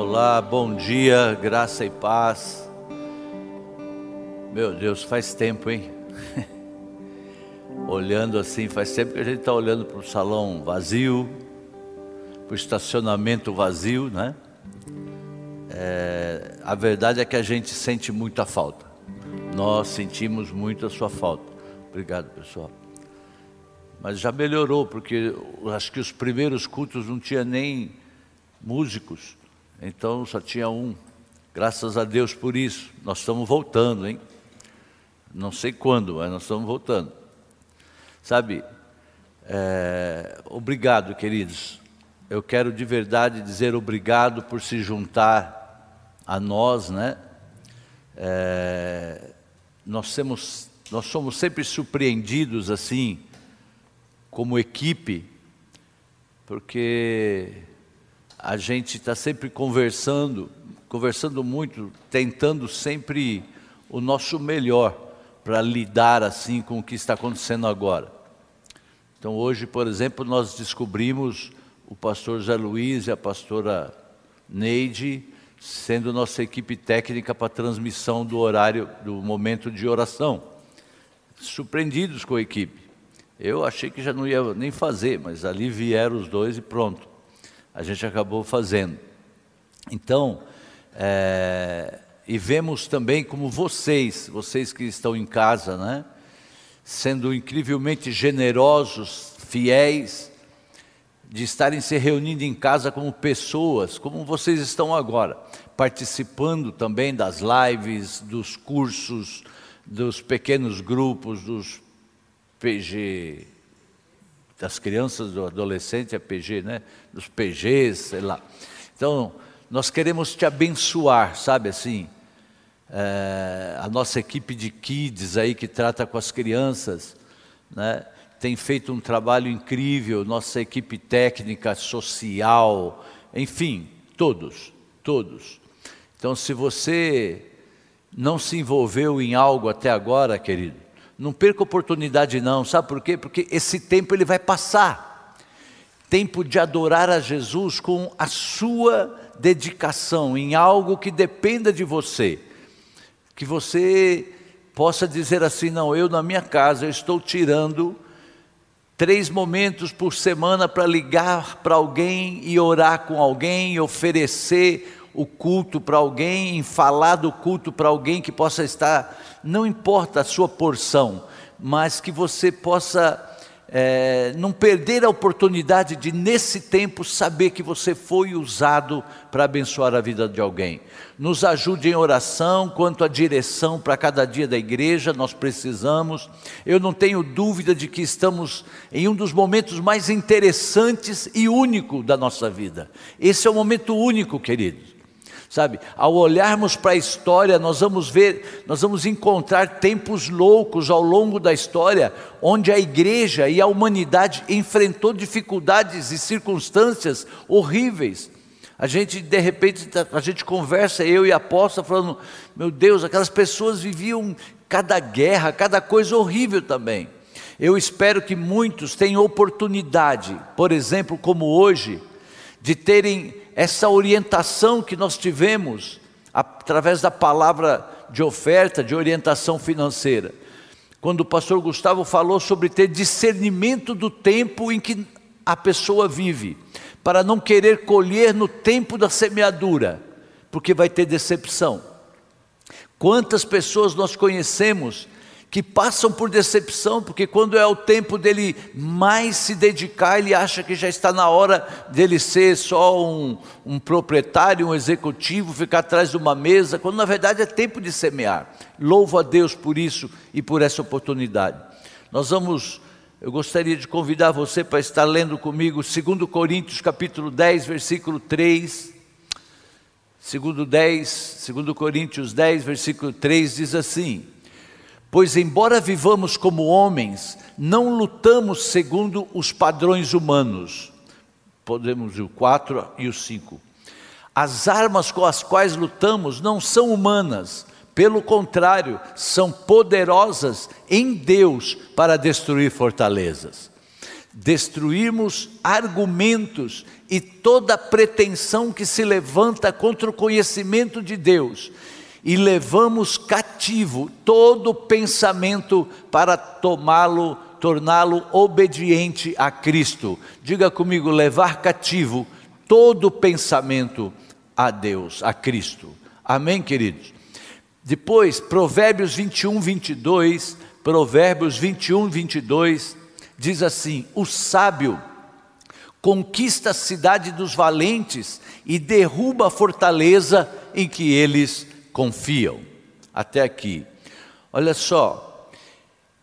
Olá, bom dia, graça e paz. Meu Deus, faz tempo, hein? olhando assim, faz tempo que a gente está olhando para o salão vazio, para o estacionamento vazio, né? É, a verdade é que a gente sente muita falta. Nós sentimos muito a sua falta. Obrigado, pessoal. Mas já melhorou, porque acho que os primeiros cultos não tinha nem músicos, então só tinha um. Graças a Deus por isso. Nós estamos voltando, hein? Não sei quando, mas nós estamos voltando. Sabe, é, obrigado, queridos. Eu quero de verdade dizer obrigado por se juntar a nós, né? É, nós, temos, nós somos sempre surpreendidos assim, como equipe, porque a gente está sempre conversando, conversando muito, tentando sempre o nosso melhor para lidar assim com o que está acontecendo agora. Então hoje, por exemplo, nós descobrimos o pastor Zé Luiz e a pastora Neide sendo nossa equipe técnica para transmissão do horário, do momento de oração. Surpreendidos com a equipe. Eu achei que já não ia nem fazer, mas ali vieram os dois e pronto a gente acabou fazendo. Então, é, e vemos também como vocês, vocês que estão em casa, né, sendo incrivelmente generosos, fiéis, de estarem se reunindo em casa como pessoas, como vocês estão agora, participando também das lives, dos cursos, dos pequenos grupos, dos PG das crianças, do adolescente, é PG, né? Dos PGs, sei lá. Então, nós queremos te abençoar, sabe assim? É, a nossa equipe de kids aí que trata com as crianças, né? Tem feito um trabalho incrível, nossa equipe técnica, social, enfim, todos, todos. Então, se você não se envolveu em algo até agora, querido, não perca oportunidade não, sabe por quê? Porque esse tempo ele vai passar. Tempo de adorar a Jesus com a sua dedicação em algo que dependa de você. Que você possa dizer assim: não, eu na minha casa eu estou tirando três momentos por semana para ligar para alguém e orar com alguém, e oferecer o culto para alguém, em falar do culto para alguém que possa estar, não importa a sua porção, mas que você possa é, não perder a oportunidade de, nesse tempo, saber que você foi usado para abençoar a vida de alguém. Nos ajude em oração quanto à direção para cada dia da igreja, nós precisamos. Eu não tenho dúvida de que estamos em um dos momentos mais interessantes e único da nossa vida. Esse é o momento único, queridos. Sabe, ao olharmos para a história, nós vamos ver, nós vamos encontrar tempos loucos ao longo da história, onde a igreja e a humanidade enfrentou dificuldades e circunstâncias horríveis. A gente, de repente, tá, a gente conversa, eu e a apóstolo, falando: meu Deus, aquelas pessoas viviam cada guerra, cada coisa horrível também. Eu espero que muitos tenham oportunidade, por exemplo, como hoje, de terem essa orientação que nós tivemos através da palavra de oferta, de orientação financeira. Quando o pastor Gustavo falou sobre ter discernimento do tempo em que a pessoa vive, para não querer colher no tempo da semeadura, porque vai ter decepção. Quantas pessoas nós conhecemos que passam por decepção, porque quando é o tempo dele mais se dedicar, ele acha que já está na hora dele ser só um, um proprietário, um executivo, ficar atrás de uma mesa, quando na verdade é tempo de semear. Louvo a Deus por isso e por essa oportunidade. Nós vamos, eu gostaria de convidar você para estar lendo comigo 2 Coríntios capítulo 10, versículo 3. Segundo 10, 2 Coríntios 10, versículo 3 diz assim: Pois, embora vivamos como homens, não lutamos segundo os padrões humanos. Podemos o 4 e o 5. As armas com as quais lutamos não são humanas, pelo contrário, são poderosas em Deus para destruir fortalezas. destruirmos argumentos e toda pretensão que se levanta contra o conhecimento de Deus e levamos cativo todo pensamento para tomá-lo, torná-lo obediente a Cristo. Diga comigo, levar cativo todo pensamento a Deus, a Cristo. Amém, queridos? Depois, Provérbios 21, 22, Provérbios 21, 22, diz assim: O sábio conquista a cidade dos valentes e derruba a fortaleza em que eles confiam. Até aqui. Olha só,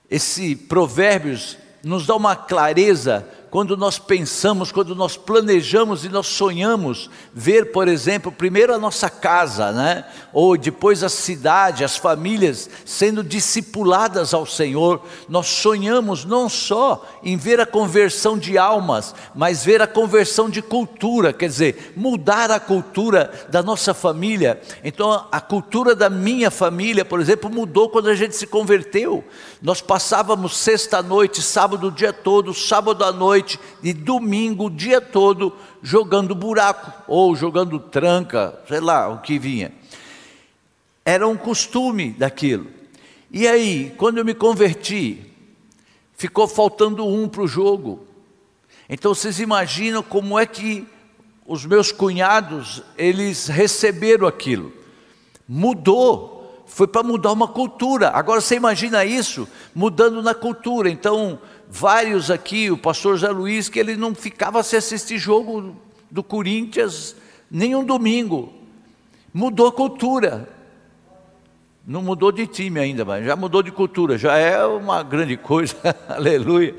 esse Provérbios nos dá uma clareza quando nós pensamos, quando nós planejamos e nós sonhamos ver, por exemplo, primeiro a nossa casa, né? ou depois a cidade, as famílias sendo discipuladas ao Senhor, nós sonhamos não só em ver a conversão de almas, mas ver a conversão de cultura, quer dizer, mudar a cultura da nossa família. Então, a cultura da minha família, por exemplo, mudou quando a gente se converteu. Nós passávamos sexta-noite, sábado o dia todo, sábado à noite, noite e domingo o dia todo jogando buraco ou jogando tranca, sei lá o que vinha. Era um costume daquilo. E aí, quando eu me converti, ficou faltando um para o jogo. Então vocês imaginam como é que os meus cunhados, eles receberam aquilo. Mudou, foi para mudar uma cultura. Agora você imagina isso mudando na cultura. Então, vários aqui, o pastor Zé Luiz, que ele não ficava se assistir jogo do Corinthians nem um domingo. Mudou a cultura. Não mudou de time ainda, mas já mudou de cultura, já é uma grande coisa, aleluia.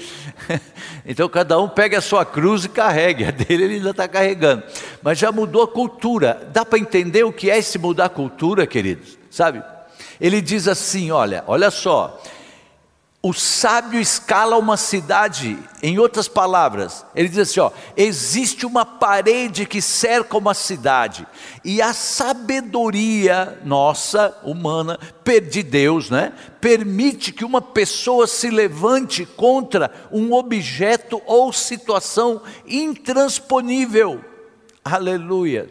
Então cada um pega a sua cruz e carregue, a dele ele ainda está carregando, mas já mudou a cultura. Dá para entender o que é esse mudar a cultura, queridos? Sabe? Ele diz assim: olha, olha só, o sábio escala uma cidade, em outras palavras, ele diz assim: ó, existe uma parede que cerca uma cidade, e a sabedoria nossa, humana, de Deus, né, permite que uma pessoa se levante contra um objeto ou situação intransponível. Aleluia.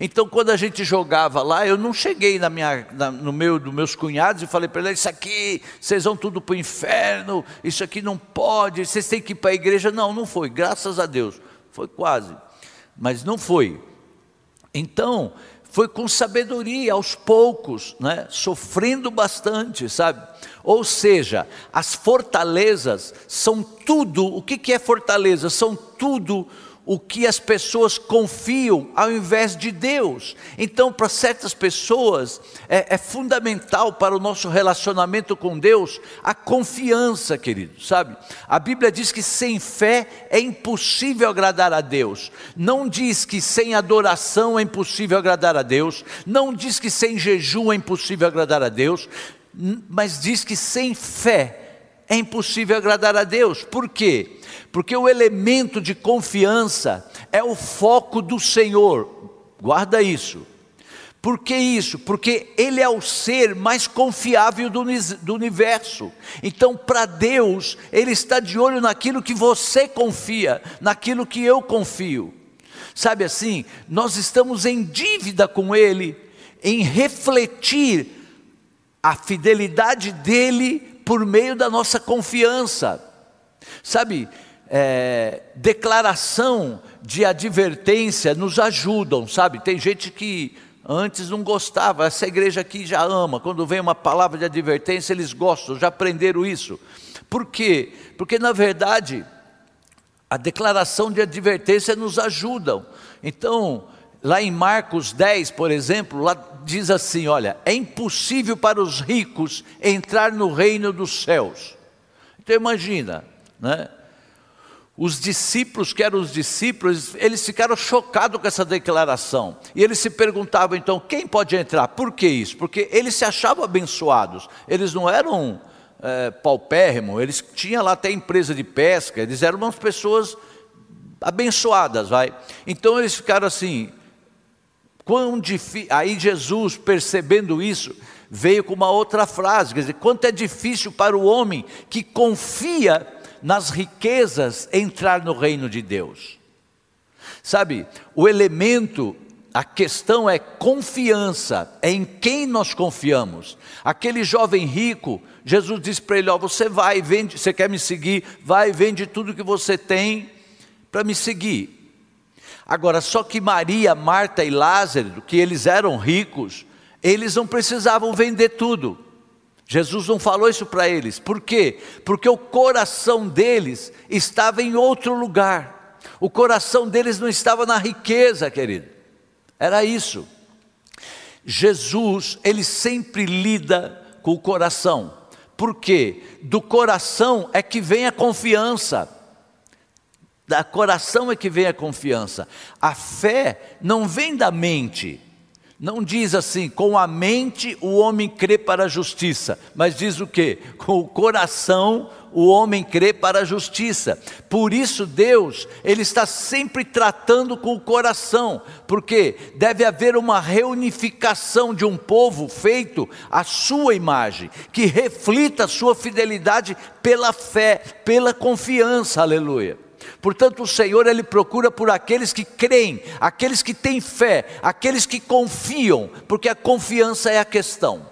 Então, quando a gente jogava lá, eu não cheguei na minha, na, no meio dos meus cunhados e falei para eles: Isso aqui, vocês vão tudo para o inferno, isso aqui não pode, vocês têm que ir para a igreja. Não, não foi, graças a Deus, foi quase, mas não foi. Então, foi com sabedoria, aos poucos, né? sofrendo bastante, sabe? Ou seja, as fortalezas são tudo, o que é fortaleza? São tudo o que as pessoas confiam ao invés de Deus. Então, para certas pessoas, é, é, fundamental para o nosso relacionamento com Deus a confiança, querido, sabe? A Bíblia diz que sem fé é impossível agradar a Deus. Não diz que sem adoração é impossível agradar a Deus. Não diz que sem jejum é impossível agradar a Deus. Mas diz que sem fé é impossível agradar a Deus. Por quê? Porque o elemento de confiança é o foco do Senhor. Guarda isso. Por que isso? Porque Ele é o ser mais confiável do, do universo. Então, para Deus, Ele está de olho naquilo que você confia, naquilo que eu confio. Sabe assim, nós estamos em dívida com Ele, em refletir a fidelidade dEle por meio da nossa confiança. Sabe, é, declaração de advertência nos ajudam, sabe? Tem gente que antes não gostava, essa igreja aqui já ama, quando vem uma palavra de advertência, eles gostam, já aprenderam isso. Por quê? Porque na verdade, a declaração de advertência nos ajudam. Então, lá em Marcos 10, por exemplo, lá diz assim: olha, é impossível para os ricos entrar no reino dos céus. Então imagina, né? Os discípulos, que eram os discípulos, eles ficaram chocados com essa declaração. E eles se perguntavam então: quem pode entrar? Por que isso? Porque eles se achavam abençoados. Eles não eram é, paupérrimos, eles tinham lá até empresa de pesca, eles eram umas pessoas abençoadas, vai. Então eles ficaram assim: quão difícil. Aí Jesus, percebendo isso, veio com uma outra frase: quer dizer, quanto é difícil para o homem que confia nas riquezas entrar no reino de Deus. Sabe, o elemento, a questão é confiança, é em quem nós confiamos. Aquele jovem rico, Jesus disse para ele: Ó, você vai, vende, você quer me seguir, vai, vende tudo que você tem para me seguir. Agora, só que Maria, Marta e Lázaro, que eles eram ricos, eles não precisavam vender tudo. Jesus não falou isso para eles. Por quê? Porque o coração deles estava em outro lugar. O coração deles não estava na riqueza, querido. Era isso. Jesus, ele sempre lida com o coração. Por quê? Do coração é que vem a confiança. Da coração é que vem a confiança. A fé não vem da mente. Não diz assim, com a mente o homem crê para a justiça, mas diz o que? Com o coração o homem crê para a justiça. Por isso Deus, ele está sempre tratando com o coração, porque deve haver uma reunificação de um povo feito à sua imagem, que reflita a sua fidelidade pela fé, pela confiança. Aleluia. Portanto, o Senhor ele procura por aqueles que creem, aqueles que têm fé, aqueles que confiam, porque a confiança é a questão.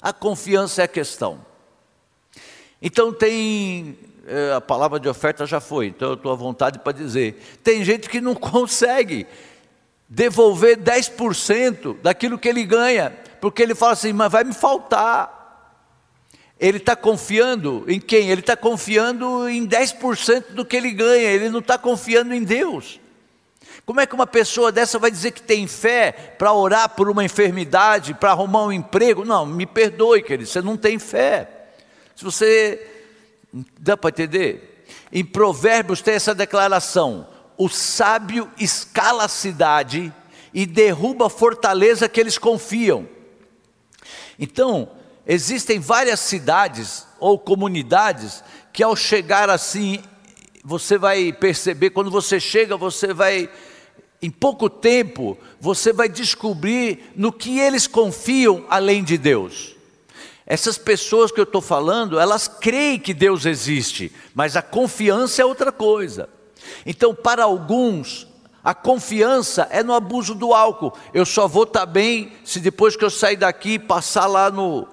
A confiança é a questão. Então tem é, a palavra de oferta já foi, então eu estou à vontade para dizer. Tem gente que não consegue devolver 10% daquilo que ele ganha, porque ele fala assim, mas vai me faltar. Ele está confiando em quem? Ele está confiando em 10% do que ele ganha, ele não está confiando em Deus. Como é que uma pessoa dessa vai dizer que tem fé para orar por uma enfermidade, para arrumar um emprego? Não, me perdoe, querido, você não tem fé. Se você. Dá para entender? Em Provérbios tem essa declaração: o sábio escala a cidade e derruba a fortaleza que eles confiam. Então, Existem várias cidades ou comunidades que ao chegar assim, você vai perceber, quando você chega, você vai, em pouco tempo, você vai descobrir no que eles confiam além de Deus. Essas pessoas que eu estou falando, elas creem que Deus existe, mas a confiança é outra coisa. Então, para alguns, a confiança é no abuso do álcool. Eu só vou estar tá bem se depois que eu sair daqui passar lá no,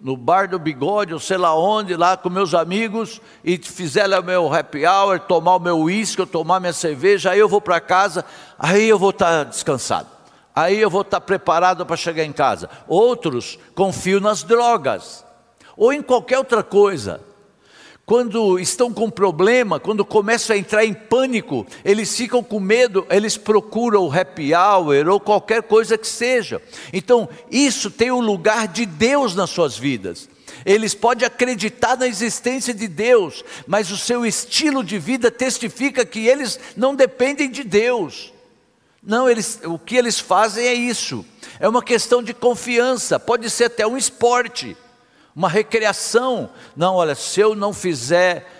no bar do bigode, ou sei lá onde, lá com meus amigos, e fizer o meu happy hour, tomar o meu uísque, ou tomar minha cerveja, aí eu vou para casa, aí eu vou estar tá descansado. Aí eu vou estar tá preparado para chegar em casa. Outros confiam nas drogas, ou em qualquer outra coisa. Quando estão com problema, quando começam a entrar em pânico, eles ficam com medo, eles procuram o happy hour ou qualquer coisa que seja. Então, isso tem o lugar de Deus nas suas vidas. Eles podem acreditar na existência de Deus, mas o seu estilo de vida testifica que eles não dependem de Deus. Não, eles, o que eles fazem é isso. É uma questão de confiança, pode ser até um esporte uma recreação. Não, olha, se eu não fizer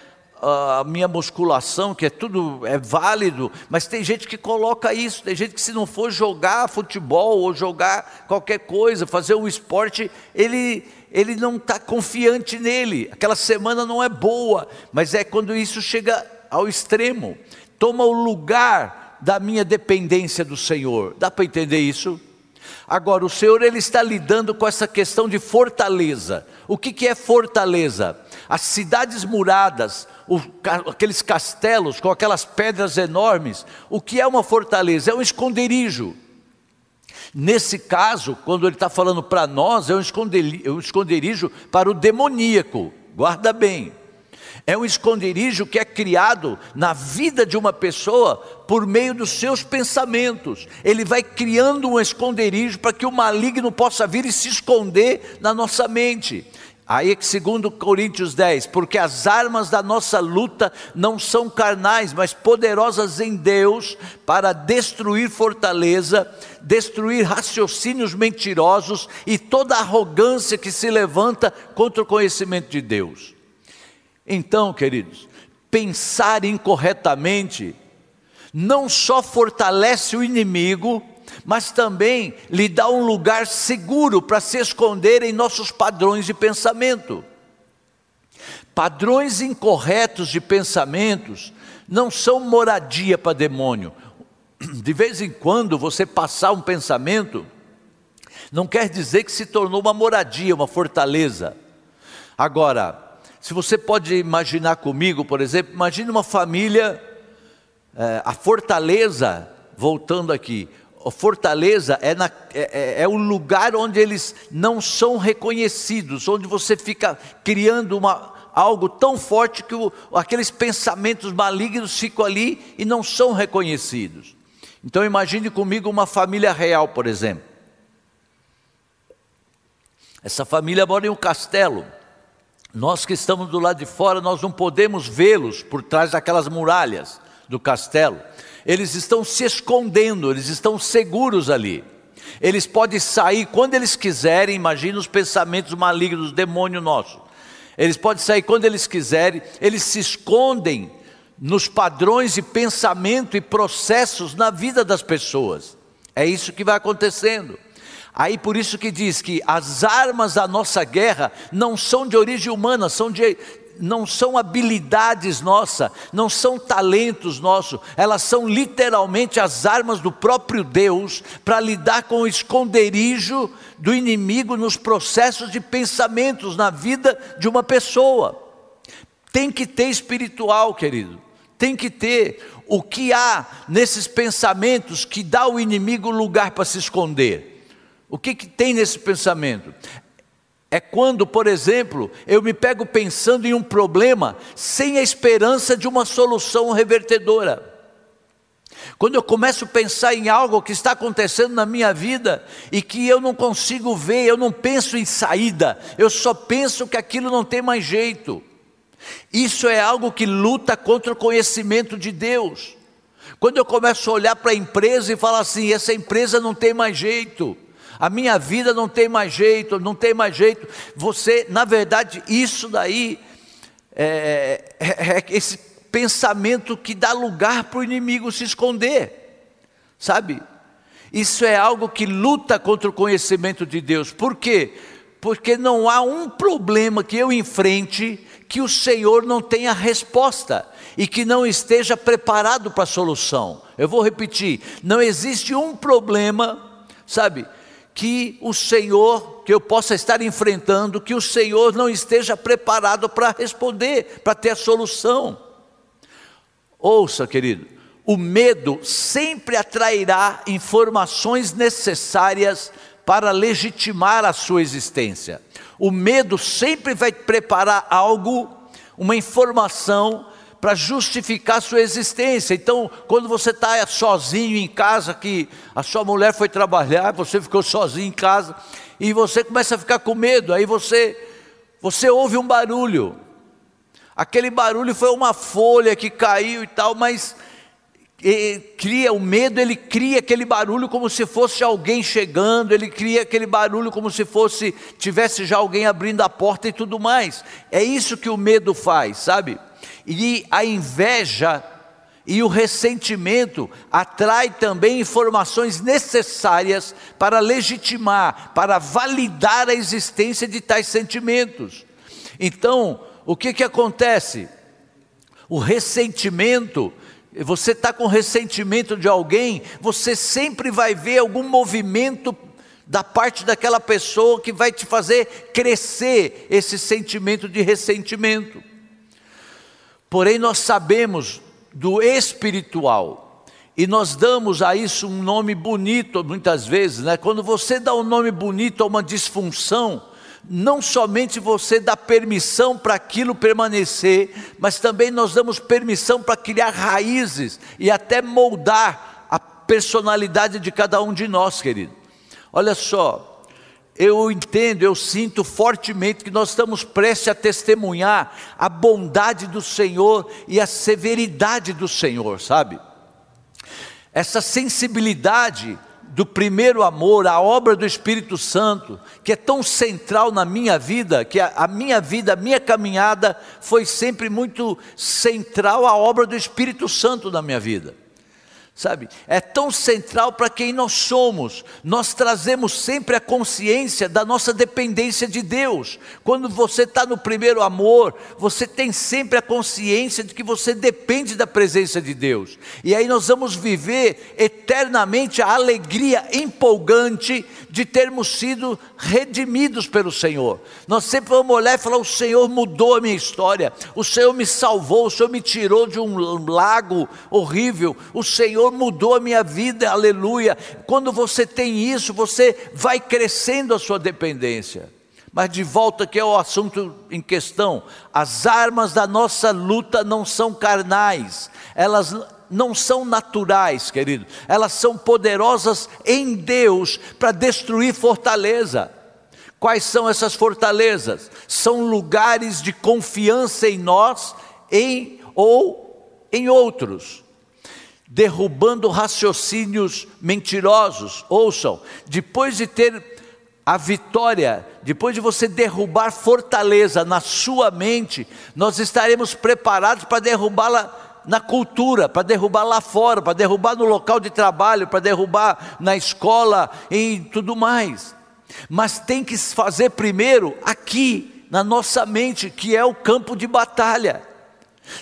ah, a minha musculação, que é tudo é válido, mas tem gente que coloca isso, tem gente que se não for jogar futebol ou jogar qualquer coisa, fazer um esporte, ele ele não está confiante nele. Aquela semana não é boa, mas é quando isso chega ao extremo, toma o lugar da minha dependência do Senhor. Dá para entender isso? Agora, o Senhor ele está lidando com essa questão de fortaleza. O que, que é fortaleza? As cidades muradas, o, aqueles castelos com aquelas pedras enormes. O que é uma fortaleza? É um esconderijo. Nesse caso, quando ele está falando para nós, é um é esconderijo para o demoníaco. Guarda bem. É um esconderijo que é criado na vida de uma pessoa por meio dos seus pensamentos. Ele vai criando um esconderijo para que o maligno possa vir e se esconder na nossa mente. Aí que segundo Coríntios 10, porque as armas da nossa luta não são carnais, mas poderosas em Deus para destruir fortaleza, destruir raciocínios mentirosos e toda arrogância que se levanta contra o conhecimento de Deus. Então, queridos, pensar incorretamente não só fortalece o inimigo, mas também lhe dá um lugar seguro para se esconder em nossos padrões de pensamento. Padrões incorretos de pensamentos não são moradia para demônio. De vez em quando você passar um pensamento, não quer dizer que se tornou uma moradia, uma fortaleza. Agora, se você pode imaginar comigo, por exemplo, imagine uma família, é, a fortaleza, voltando aqui, a fortaleza é, na, é, é, é, o lugar onde eles não são reconhecidos, onde você fica criando uma, algo tão forte que o, aqueles pensamentos malignos ficam ali e não são reconhecidos. Então imagine comigo uma família real, por exemplo. Essa família mora em um castelo. Nós que estamos do lado de fora, nós não podemos vê-los por trás daquelas muralhas do castelo. Eles estão se escondendo, eles estão seguros ali. Eles podem sair quando eles quiserem, imagina os pensamentos malignos demônio nosso. Eles podem sair quando eles quiserem, eles se escondem nos padrões de pensamento e processos na vida das pessoas. É isso que vai acontecendo. Aí por isso que diz que as armas da nossa guerra não são de origem humana, são de, não são habilidades nossas, não são talentos nossos, elas são literalmente as armas do próprio Deus para lidar com o esconderijo do inimigo nos processos de pensamentos na vida de uma pessoa. Tem que ter espiritual, querido, tem que ter o que há nesses pensamentos que dá ao inimigo lugar para se esconder. O que, que tem nesse pensamento? É quando, por exemplo, eu me pego pensando em um problema sem a esperança de uma solução revertedora. Quando eu começo a pensar em algo que está acontecendo na minha vida e que eu não consigo ver, eu não penso em saída, eu só penso que aquilo não tem mais jeito. Isso é algo que luta contra o conhecimento de Deus. Quando eu começo a olhar para a empresa e falar assim: essa empresa não tem mais jeito, a minha vida não tem mais jeito, não tem mais jeito. Você, na verdade, isso daí é, é, é esse pensamento que dá lugar para o inimigo se esconder, sabe? Isso é algo que luta contra o conhecimento de Deus. Por quê? Porque não há um problema que eu enfrente que o Senhor não tenha resposta e que não esteja preparado para a solução. Eu vou repetir: não existe um problema, sabe, que o Senhor, que eu possa estar enfrentando, que o Senhor não esteja preparado para responder, para ter a solução. Ouça, querido, o medo sempre atrairá informações necessárias para legitimar a sua existência. O medo sempre vai preparar algo, uma informação para justificar sua existência. Então, quando você está sozinho em casa, que a sua mulher foi trabalhar, você ficou sozinho em casa, e você começa a ficar com medo, aí você, você ouve um barulho. Aquele barulho foi uma folha que caiu e tal, mas cria o medo, ele cria aquele barulho como se fosse alguém chegando, ele cria aquele barulho como se fosse tivesse já alguém abrindo a porta e tudo mais. É isso que o medo faz, sabe? E a inveja e o ressentimento atrai também informações necessárias para legitimar, para validar a existência de tais sentimentos. Então, o que, que acontece? O ressentimento, você está com ressentimento de alguém, você sempre vai ver algum movimento da parte daquela pessoa que vai te fazer crescer esse sentimento de ressentimento. Porém, nós sabemos do espiritual. E nós damos a isso um nome bonito muitas vezes, né? Quando você dá um nome bonito a uma disfunção, não somente você dá permissão para aquilo permanecer, mas também nós damos permissão para criar raízes e até moldar a personalidade de cada um de nós, querido. Olha só, eu entendo, eu sinto fortemente que nós estamos prestes a testemunhar a bondade do Senhor e a severidade do Senhor, sabe? Essa sensibilidade do primeiro amor, a obra do Espírito Santo, que é tão central na minha vida, que a, a, minha vida, a minha caminhada foi sempre muito central à obra do Espírito Santo na minha vida. Sabe? É tão central para quem nós somos. Nós trazemos sempre a consciência da nossa dependência de Deus. Quando você está no primeiro amor, você tem sempre a consciência de que você depende da presença de Deus. E aí nós vamos viver eternamente a alegria empolgante de termos sido redimidos pelo Senhor. Nós sempre vamos olhar e falar: o Senhor mudou a minha história, o Senhor me salvou, o Senhor me tirou de um lago horrível, o Senhor mudou a minha vida, aleluia. Quando você tem isso, você vai crescendo a sua dependência. Mas de volta aqui ao assunto em questão, as armas da nossa luta não são carnais, elas não são naturais, querido, elas são poderosas em Deus para destruir fortaleza. Quais são essas fortalezas? São lugares de confiança em nós em, ou em outros, derrubando raciocínios mentirosos. Ouçam, depois de ter a vitória, depois de você derrubar fortaleza na sua mente, nós estaremos preparados para derrubá-la na cultura, para derrubar lá fora, para derrubar no local de trabalho, para derrubar na escola e tudo mais. Mas tem que fazer primeiro aqui, na nossa mente, que é o campo de batalha.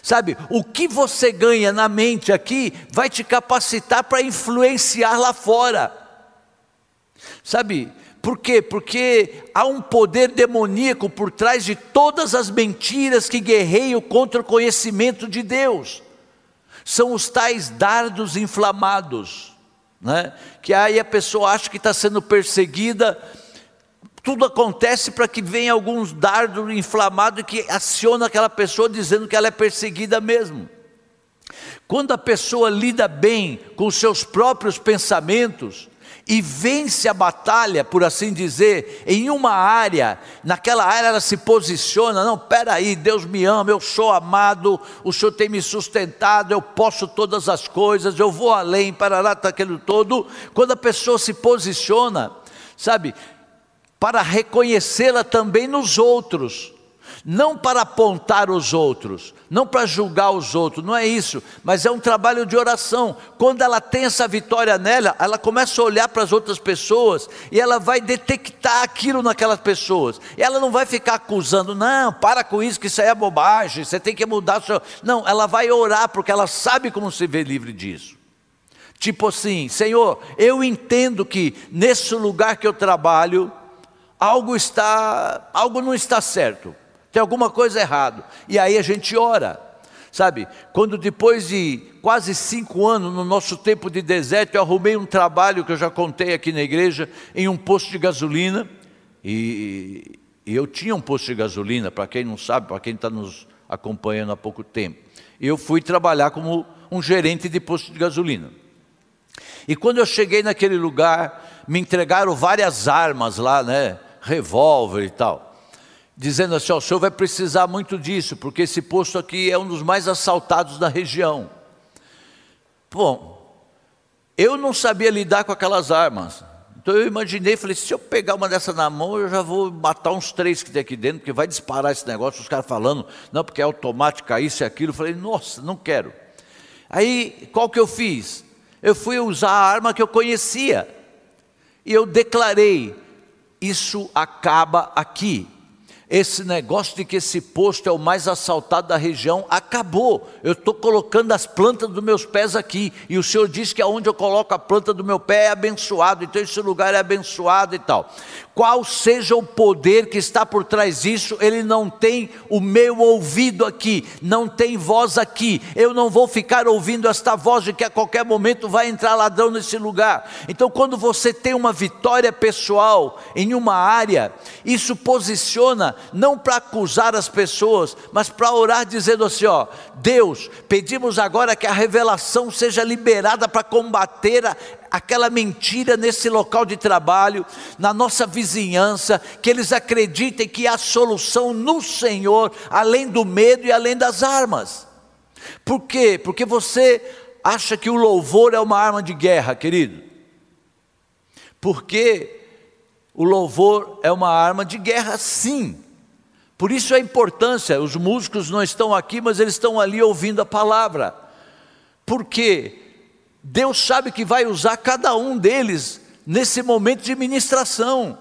Sabe, o que você ganha na mente aqui vai te capacitar para influenciar lá fora. Sabe, por quê? Porque há um poder demoníaco por trás de todas as mentiras que guerreiam contra o conhecimento de Deus são os tais dardos inflamados, né? que aí a pessoa acha que está sendo perseguida, tudo acontece para que venha alguns dardos inflamados que aciona aquela pessoa dizendo que ela é perseguida mesmo. Quando a pessoa lida bem com seus próprios pensamentos, e vence a batalha, por assim dizer, em uma área, naquela área ela se posiciona, não, peraí, Deus me ama, eu sou amado, o Senhor tem me sustentado, eu posso todas as coisas, eu vou além, parará, tá aquilo todo, quando a pessoa se posiciona, sabe, para reconhecê-la também nos outros, não para apontar os outros, não para julgar os outros, não é isso, mas é um trabalho de oração. Quando ela tem essa vitória nela, ela começa a olhar para as outras pessoas e ela vai detectar aquilo naquelas pessoas. E ela não vai ficar acusando, não, para com isso, que isso aí é bobagem, você tem que mudar seu. Não, ela vai orar porque ela sabe como se vê livre disso. Tipo assim, Senhor, eu entendo que nesse lugar que eu trabalho, algo está, algo não está certo tem alguma coisa errada. E aí a gente ora. Sabe, quando depois de quase cinco anos no nosso tempo de deserto, eu arrumei um trabalho que eu já contei aqui na igreja, em um posto de gasolina, e, e eu tinha um posto de gasolina, para quem não sabe, para quem está nos acompanhando há pouco tempo. Eu fui trabalhar como um gerente de posto de gasolina. E quando eu cheguei naquele lugar, me entregaram várias armas lá, né? Revólver e tal dizendo assim: o senhor vai precisar muito disso, porque esse posto aqui é um dos mais assaltados da região. Bom, eu não sabia lidar com aquelas armas. Então eu imaginei, falei, se eu pegar uma dessa na mão, eu já vou matar uns três que tem aqui dentro, porque vai disparar esse negócio, os caras falando, não, porque é automática isso e aquilo. Eu falei, nossa, não quero. Aí, qual que eu fiz? Eu fui usar a arma que eu conhecia. E eu declarei, isso acaba aqui esse negócio de que esse posto é o mais assaltado da região acabou. Eu estou colocando as plantas dos meus pés aqui, e o Senhor diz que aonde eu coloco a planta do meu pé é abençoado, então esse lugar é abençoado e tal. Qual seja o poder que está por trás disso, ele não tem o meu ouvido aqui, não tem voz aqui. Eu não vou ficar ouvindo esta voz de que a qualquer momento vai entrar ladrão nesse lugar. Então, quando você tem uma vitória pessoal em uma área, isso posiciona não para acusar as pessoas, mas para orar dizendo assim: ó, Deus, pedimos agora que a revelação seja liberada para combater a, aquela mentira nesse local de trabalho, na nossa vizinhança, que eles acreditem que há solução no Senhor, além do medo e além das armas. Por quê? Porque você acha que o louvor é uma arma de guerra, querido. Porque o louvor é uma arma de guerra, sim. Por isso a importância, os músicos não estão aqui, mas eles estão ali ouvindo a palavra. Por quê? Deus sabe que vai usar cada um deles nesse momento de ministração.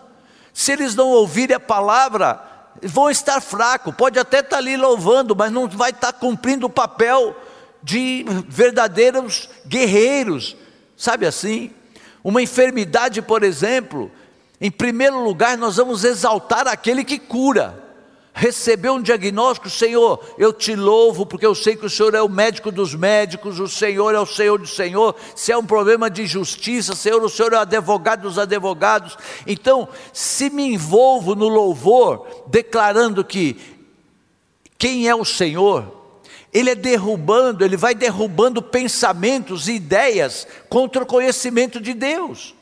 Se eles não ouvirem a palavra, vão estar fracos, pode até estar ali louvando, mas não vai estar cumprindo o papel de verdadeiros guerreiros, sabe assim? Uma enfermidade, por exemplo, em primeiro lugar, nós vamos exaltar aquele que cura. Recebeu um diagnóstico, Senhor, eu te louvo, porque eu sei que o Senhor é o médico dos médicos, o Senhor é o Senhor do Senhor. Se é um problema de justiça, Senhor, o Senhor é o advogado dos advogados. Então, se me envolvo no louvor, declarando que quem é o Senhor, ele é derrubando, ele vai derrubando pensamentos e ideias contra o conhecimento de Deus.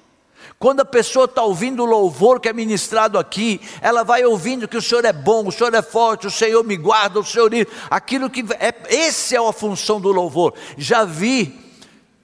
Quando a pessoa está ouvindo o louvor que é ministrado aqui, ela vai ouvindo que o Senhor é bom, o Senhor é forte, o Senhor me guarda, o Senhor. Aquilo que. É, esse é a função do louvor. Já vi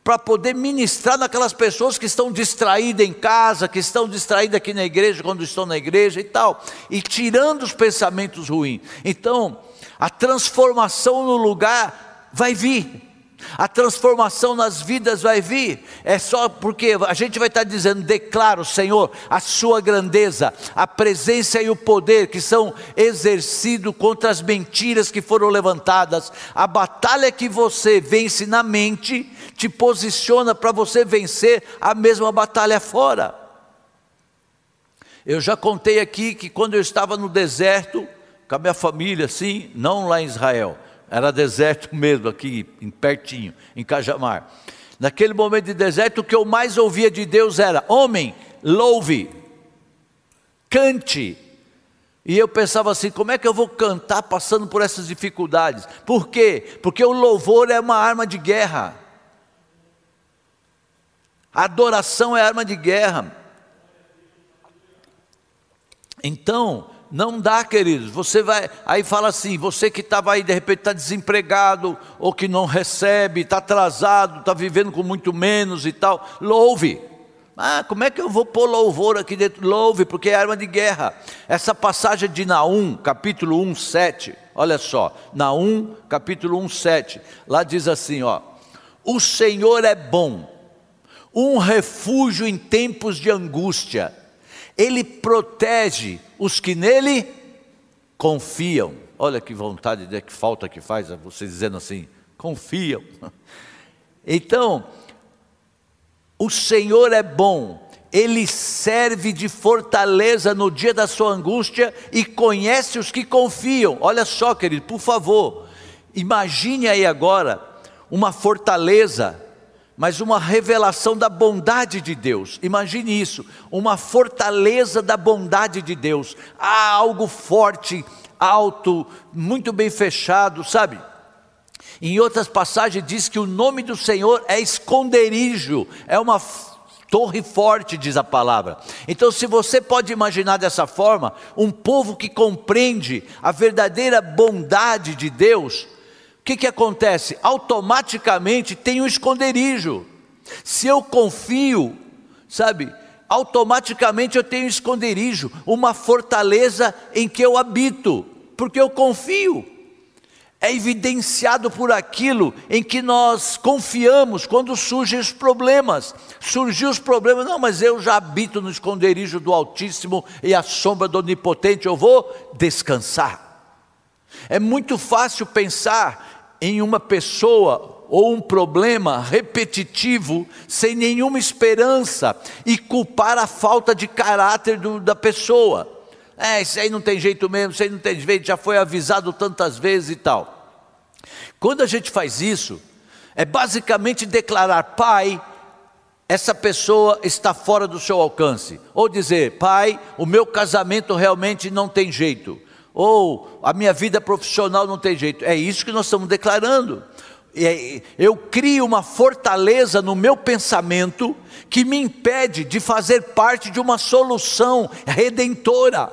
para poder ministrar naquelas pessoas que estão distraídas em casa, que estão distraídas aqui na igreja, quando estão na igreja e tal, e tirando os pensamentos ruins. Então, a transformação no lugar vai vir. A transformação nas vidas vai vir, é só porque a gente vai estar dizendo: declaro, Senhor, a Sua grandeza, a presença e o poder que são exercidos contra as mentiras que foram levantadas. A batalha que você vence na mente te posiciona para você vencer a mesma batalha fora. Eu já contei aqui que quando eu estava no deserto, com a minha família, assim, não lá em Israel, era deserto mesmo, aqui pertinho, em Cajamar. Naquele momento de deserto, o que eu mais ouvia de Deus era: homem, louve, cante. E eu pensava assim: como é que eu vou cantar passando por essas dificuldades? Por quê? Porque o louvor é uma arma de guerra. A adoração é arma de guerra. Então, não dá, queridos. Você vai, aí fala assim: você que estava aí, de repente está desempregado, ou que não recebe, está atrasado, está vivendo com muito menos e tal, louve. Ah, como é que eu vou pôr louvor aqui dentro? Louve, porque é arma de guerra. Essa passagem de Naum, capítulo 1, 7, olha só, Naum, capítulo 1, 7, lá diz assim: ó, o Senhor é bom, um refúgio em tempos de angústia ele protege os que nele confiam. Olha que vontade, de que falta que faz vocês dizendo assim, confiam. Então, o Senhor é bom, Ele serve de fortaleza no dia da sua angústia e conhece os que confiam. Olha só, querido, por favor, imagine aí agora uma fortaleza mas uma revelação da bondade de Deus. Imagine isso, uma fortaleza da bondade de Deus. Há algo forte, alto, muito bem fechado, sabe? Em outras passagens diz que o nome do Senhor é esconderijo, é uma torre forte, diz a palavra. Então, se você pode imaginar dessa forma, um povo que compreende a verdadeira bondade de Deus, que, que acontece? Automaticamente tem um esconderijo. Se eu confio, sabe, automaticamente eu tenho um esconderijo, uma fortaleza em que eu habito, porque eu confio. É evidenciado por aquilo em que nós confiamos quando surgem os problemas. Surgiu os problemas, não, mas eu já habito no esconderijo do Altíssimo e a sombra do Onipotente, eu vou descansar. É muito fácil pensar em uma pessoa ou um problema repetitivo, sem nenhuma esperança, e culpar a falta de caráter do, da pessoa. É, isso aí não tem jeito mesmo, isso aí não tem jeito, já foi avisado tantas vezes e tal. Quando a gente faz isso, é basicamente declarar: Pai, essa pessoa está fora do seu alcance. Ou dizer: Pai, o meu casamento realmente não tem jeito ou a minha vida profissional não tem jeito. É isso que nós estamos declarando. Eu crio uma fortaleza no meu pensamento que me impede de fazer parte de uma solução redentora.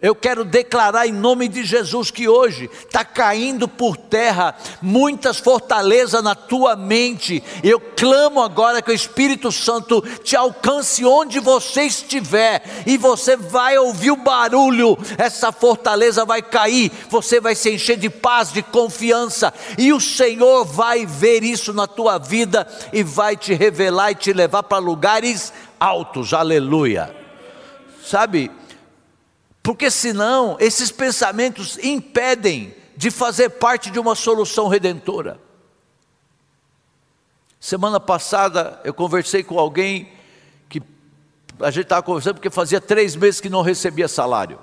Eu quero declarar em nome de Jesus que hoje está caindo por terra muitas fortalezas na tua mente. Eu clamo agora que o Espírito Santo te alcance onde você estiver e você vai ouvir o barulho. Essa fortaleza vai cair, você vai se encher de paz, de confiança e o Senhor vai ver isso na tua vida e vai te revelar e te levar para lugares altos. Aleluia. Sabe? Porque senão esses pensamentos impedem de fazer parte de uma solução redentora. Semana passada eu conversei com alguém que a gente estava conversando porque fazia três meses que não recebia salário.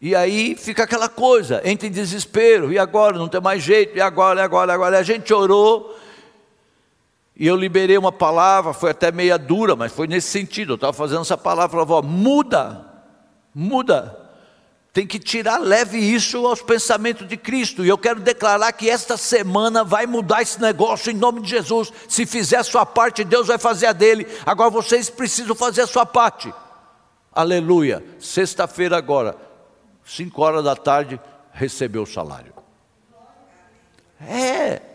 E aí fica aquela coisa, entra em desespero, e agora não tem mais jeito, e agora, e agora, e agora. A gente orou, e eu liberei uma palavra, foi até meia dura, mas foi nesse sentido. Eu estava fazendo essa palavra, falava, muda, muda. Tem que tirar leve isso aos pensamentos de Cristo. E eu quero declarar que esta semana vai mudar esse negócio em nome de Jesus. Se fizer a sua parte, Deus vai fazer a dele. Agora vocês precisam fazer a sua parte. Aleluia. Sexta-feira agora, cinco horas da tarde, recebeu o salário. É,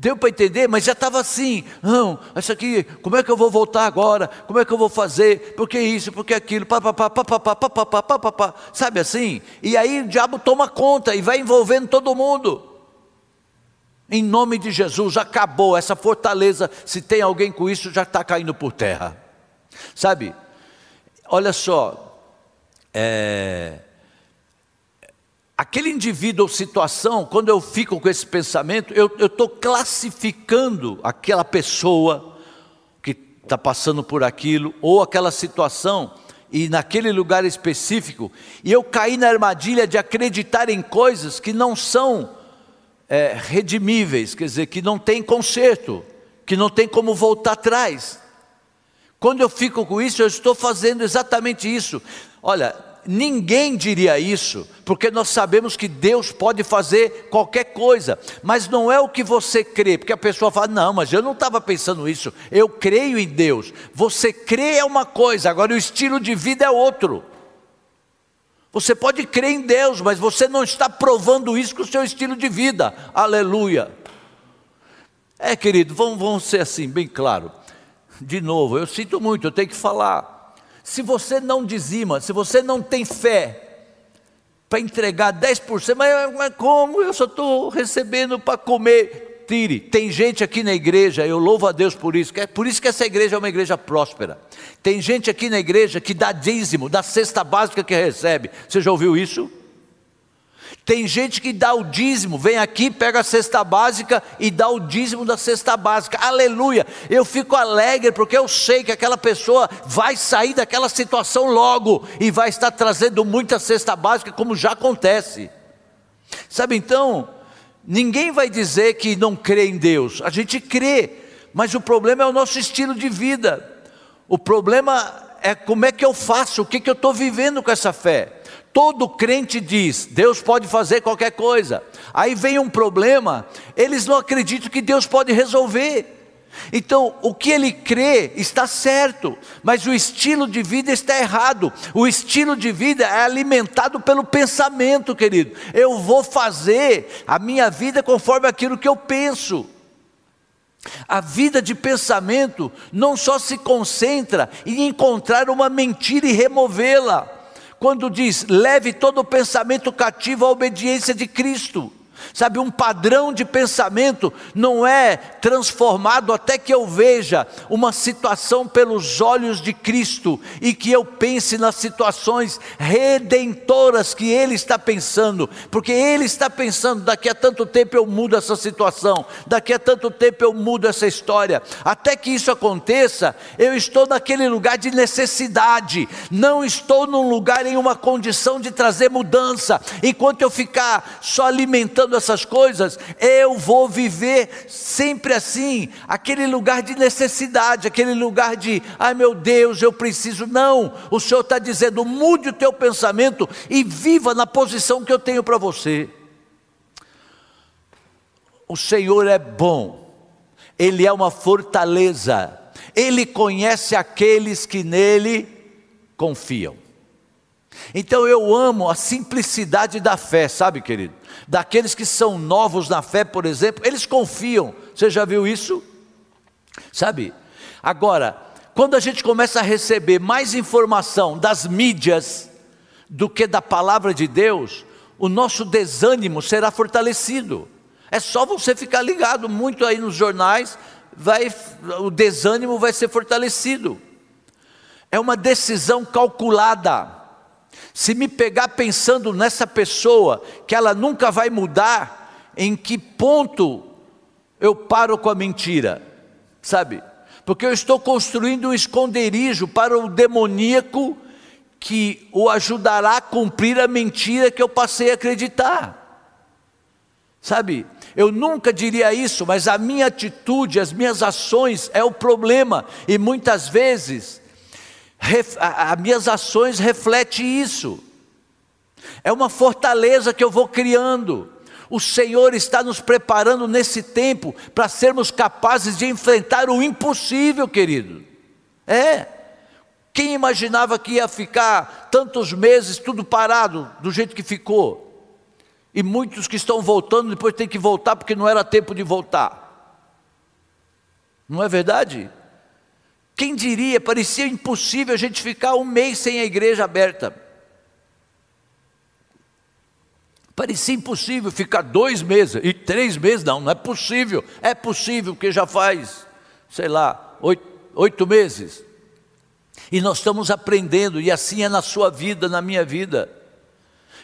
Deu para entender, mas já estava assim. Não, isso aqui, como é que eu vou voltar agora? Como é que eu vou fazer? Por que isso? Por que aquilo? Papapá, papapá, papapá, papapá. Sabe assim? E aí o diabo toma conta e vai envolvendo todo mundo. Em nome de Jesus, acabou essa fortaleza. Se tem alguém com isso, já está caindo por terra. Sabe? Olha só. É aquele indivíduo ou situação, quando eu fico com esse pensamento, eu estou classificando aquela pessoa que está passando por aquilo, ou aquela situação, e naquele lugar específico, e eu caí na armadilha de acreditar em coisas que não são é, redimíveis, quer dizer, que não tem conserto, que não tem como voltar atrás. Quando eu fico com isso, eu estou fazendo exatamente isso. Olha, ninguém diria isso, porque nós sabemos que Deus pode fazer qualquer coisa, mas não é o que você crê, porque a pessoa fala: não, mas eu não estava pensando isso, eu creio em Deus. Você crê é uma coisa, agora o estilo de vida é outro. Você pode crer em Deus, mas você não está provando isso com o seu estilo de vida, aleluia. É, querido, vamos, vamos ser assim, bem claro. De novo, eu sinto muito, eu tenho que falar. Se você não dizima, se você não tem fé para entregar 10%, mas, mas como? Eu só estou recebendo para comer. Tire. Tem gente aqui na igreja, eu louvo a Deus por isso, é por isso que essa igreja é uma igreja próspera. Tem gente aqui na igreja que dá dízimo, da cesta básica que recebe. Você já ouviu isso? Tem gente que dá o dízimo, vem aqui, pega a cesta básica e dá o dízimo da cesta básica. Aleluia! Eu fico alegre porque eu sei que aquela pessoa vai sair daquela situação logo e vai estar trazendo muita cesta básica, como já acontece. Sabe então, ninguém vai dizer que não crê em Deus. A gente crê, mas o problema é o nosso estilo de vida. O problema é como é que eu faço, o que, que eu estou vivendo com essa fé. Todo crente diz: Deus pode fazer qualquer coisa. Aí vem um problema, eles não acreditam que Deus pode resolver. Então, o que ele crê está certo, mas o estilo de vida está errado. O estilo de vida é alimentado pelo pensamento, querido. Eu vou fazer a minha vida conforme aquilo que eu penso. A vida de pensamento não só se concentra em encontrar uma mentira e removê-la quando diz: leve todo o pensamento cativo à obediência de Cristo. Sabe, um padrão de pensamento não é transformado até que eu veja uma situação pelos olhos de Cristo e que eu pense nas situações redentoras que Ele está pensando, porque Ele está pensando: daqui a tanto tempo eu mudo essa situação, daqui a tanto tempo eu mudo essa história. Até que isso aconteça, eu estou naquele lugar de necessidade, não estou num lugar em uma condição de trazer mudança, enquanto eu ficar só alimentando essas coisas, eu vou viver sempre assim, aquele lugar de necessidade, aquele lugar de, ai meu Deus, eu preciso. Não, o Senhor está dizendo, mude o teu pensamento e viva na posição que eu tenho para você. O Senhor é bom, Ele é uma fortaleza, Ele conhece aqueles que nele confiam. Então eu amo a simplicidade da fé, sabe, querido? Daqueles que são novos na fé, por exemplo, eles confiam. Você já viu isso? Sabe? Agora, quando a gente começa a receber mais informação das mídias do que da palavra de Deus, o nosso desânimo será fortalecido. É só você ficar ligado muito aí nos jornais, vai, o desânimo vai ser fortalecido. É uma decisão calculada. Se me pegar pensando nessa pessoa, que ela nunca vai mudar, em que ponto eu paro com a mentira? Sabe? Porque eu estou construindo um esconderijo para o demoníaco que o ajudará a cumprir a mentira que eu passei a acreditar. Sabe? Eu nunca diria isso, mas a minha atitude, as minhas ações é o problema, e muitas vezes as minhas ações refletem isso. É uma fortaleza que eu vou criando. O Senhor está nos preparando nesse tempo para sermos capazes de enfrentar o impossível, querido. É. Quem imaginava que ia ficar tantos meses tudo parado do jeito que ficou? E muitos que estão voltando depois têm que voltar porque não era tempo de voltar. Não é verdade? Quem diria, parecia impossível a gente ficar um mês sem a igreja aberta. Parecia impossível ficar dois meses e três meses, não, não é possível. É possível, porque já faz, sei lá, oito, oito meses. E nós estamos aprendendo, e assim é na sua vida, na minha vida.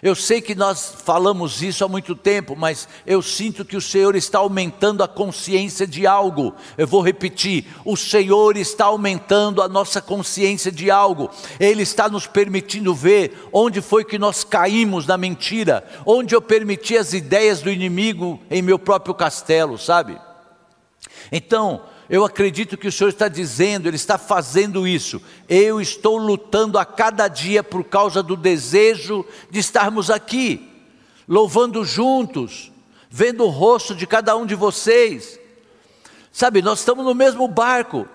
Eu sei que nós falamos isso há muito tempo, mas eu sinto que o Senhor está aumentando a consciência de algo. Eu vou repetir: o Senhor está aumentando a nossa consciência de algo. Ele está nos permitindo ver onde foi que nós caímos na mentira, onde eu permiti as ideias do inimigo em meu próprio castelo, sabe? Então, eu acredito que o Senhor está dizendo, Ele está fazendo isso. Eu estou lutando a cada dia por causa do desejo de estarmos aqui, louvando juntos, vendo o rosto de cada um de vocês. Sabe, nós estamos no mesmo barco,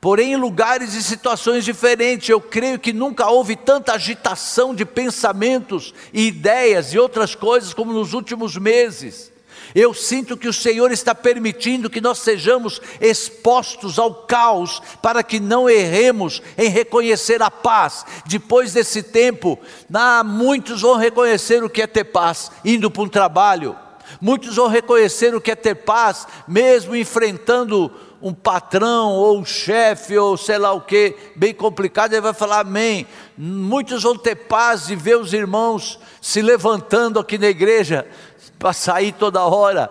porém em lugares e situações diferentes. Eu creio que nunca houve tanta agitação de pensamentos e ideias e outras coisas como nos últimos meses. Eu sinto que o Senhor está permitindo que nós sejamos expostos ao caos, para que não erremos em reconhecer a paz. Depois desse tempo, ah, muitos vão reconhecer o que é ter paz, indo para um trabalho. Muitos vão reconhecer o que é ter paz, mesmo enfrentando um patrão ou um chefe ou sei lá o que, bem complicado, ele vai falar amém. Muitos vão ter paz e ver os irmãos se levantando aqui na igreja, para sair toda hora.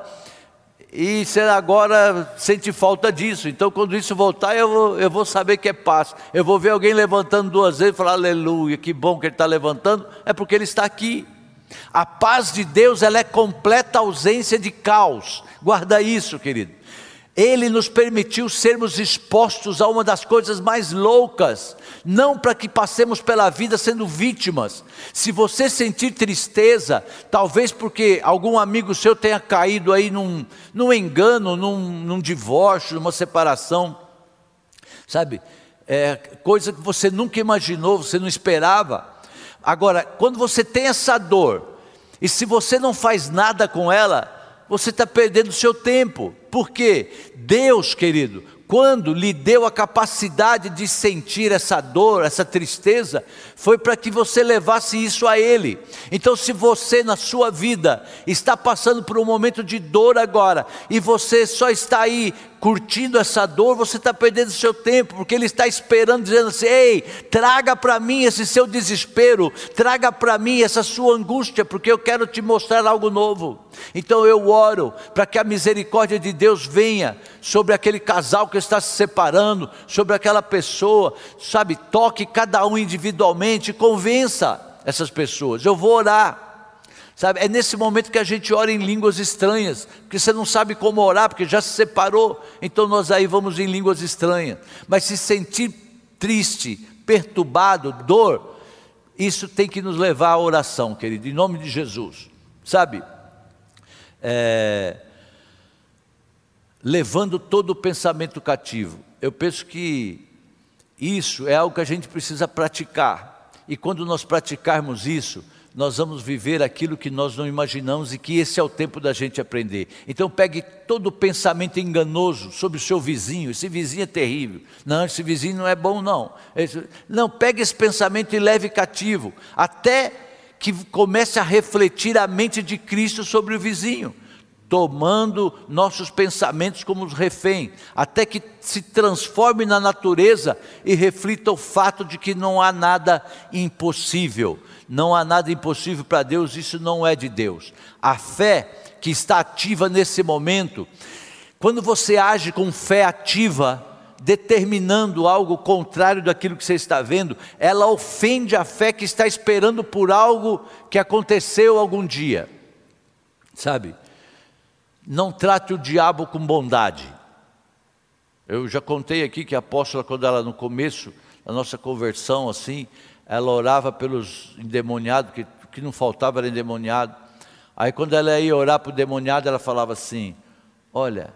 E agora sente falta disso. Então, quando isso voltar, eu vou, eu vou saber que é paz. Eu vou ver alguém levantando duas vezes e falar: Aleluia, que bom que ele está levantando. É porque ele está aqui. A paz de Deus ela é completa ausência de caos. Guarda isso, querido. Ele nos permitiu sermos expostos a uma das coisas mais loucas, não para que passemos pela vida sendo vítimas. Se você sentir tristeza, talvez porque algum amigo seu tenha caído aí num, num engano, num, num divórcio, numa separação, sabe? É, coisa que você nunca imaginou, você não esperava. Agora, quando você tem essa dor, e se você não faz nada com ela, você está perdendo o seu tempo. Porque Deus, querido, quando lhe deu a capacidade de sentir essa dor, essa tristeza, foi para que você levasse isso a Ele. Então, se você na sua vida está passando por um momento de dor agora, e você só está aí curtindo essa dor, você está perdendo seu tempo, porque Ele está esperando, dizendo assim: ei, traga para mim esse seu desespero, traga para mim essa sua angústia, porque eu quero te mostrar algo novo. Então eu oro para que a misericórdia de Deus venha sobre aquele casal que está se separando, sobre aquela pessoa, sabe, toque cada um individualmente, convença essas pessoas. Eu vou orar. Sabe, é nesse momento que a gente ora em línguas estranhas, porque você não sabe como orar, porque já se separou, então nós aí vamos em línguas estranhas. Mas se sentir triste, perturbado, dor, isso tem que nos levar à oração, querido, em nome de Jesus. Sabe, é, levando todo o pensamento cativo. Eu penso que isso é algo que a gente precisa praticar. E quando nós praticarmos isso, nós vamos viver aquilo que nós não imaginamos e que esse é o tempo da gente aprender. Então pegue todo pensamento enganoso sobre o seu vizinho, esse vizinho é terrível. Não, esse vizinho não é bom não. Não, pegue esse pensamento e leve cativo, até que comece a refletir a mente de Cristo sobre o vizinho tomando nossos pensamentos como os refém, até que se transforme na natureza e reflita o fato de que não há nada impossível. Não há nada impossível para Deus, isso não é de Deus. A fé que está ativa nesse momento, quando você age com fé ativa, determinando algo contrário daquilo que você está vendo, ela ofende a fé que está esperando por algo que aconteceu algum dia. Sabe? Não trate o diabo com bondade. Eu já contei aqui que a apóstola, quando ela no começo da nossa conversão, assim, ela orava pelos endemoniados, que, que não faltava era endemoniado. Aí quando ela ia orar para o demoniado, ela falava assim: Olha,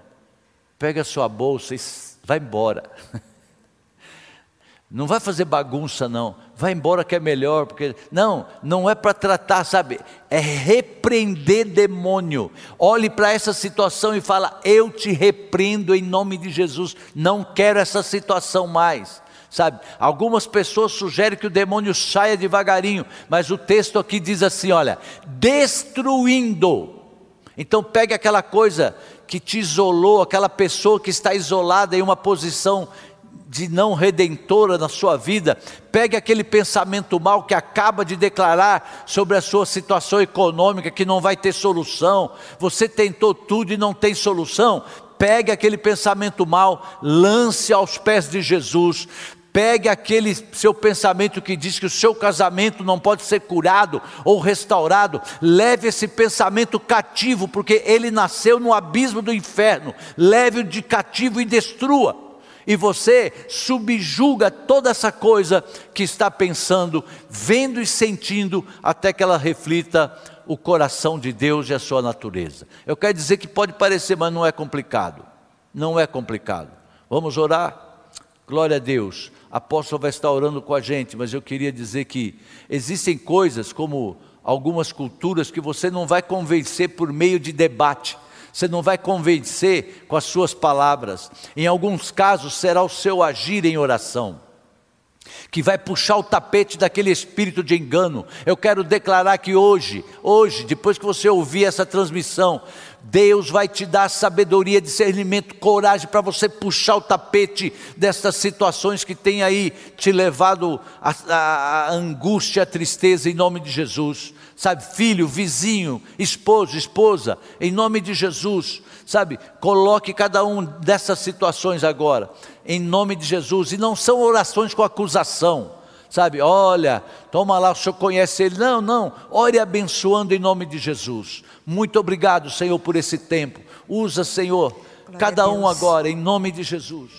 pega a sua bolsa e vai embora. Não vai fazer bagunça, não. Vai embora que é melhor, porque. Não, não é para tratar, sabe? É repreender demônio. Olhe para essa situação e fala: Eu te repreendo em nome de Jesus. Não quero essa situação mais. Sabe? Algumas pessoas sugerem que o demônio saia devagarinho, mas o texto aqui diz assim: olha, destruindo. Então pegue aquela coisa que te isolou, aquela pessoa que está isolada em uma posição de não redentora na sua vida, pegue aquele pensamento mal que acaba de declarar sobre a sua situação econômica que não vai ter solução, você tentou tudo e não tem solução, pegue aquele pensamento mal, lance aos pés de Jesus, Pegue aquele seu pensamento que diz que o seu casamento não pode ser curado ou restaurado, leve esse pensamento cativo, porque ele nasceu no abismo do inferno. Leve-o de cativo e destrua e você subjuga toda essa coisa que está pensando, vendo e sentindo, até que ela reflita o coração de Deus e a sua natureza. Eu quero dizer que pode parecer, mas não é complicado. Não é complicado. Vamos orar? Glória a Deus. Apóstolo vai estar orando com a gente, mas eu queria dizer que existem coisas como algumas culturas que você não vai convencer por meio de debate você não vai convencer com as suas palavras. Em alguns casos, será o seu agir em oração que vai puxar o tapete daquele espírito de engano. Eu quero declarar que hoje, hoje, depois que você ouvir essa transmissão, Deus vai te dar sabedoria, discernimento, coragem para você puxar o tapete dessas situações que tem aí te levado à angústia, à tristeza, em nome de Jesus sabe, filho, vizinho, esposo, esposa, em nome de Jesus, sabe, coloque cada um dessas situações agora, em nome de Jesus, e não são orações com acusação, sabe, olha, toma lá, o senhor conhece ele, não, não, ore abençoando em nome de Jesus, muito obrigado, Senhor, por esse tempo, usa, Senhor, cada um agora, em nome de Jesus.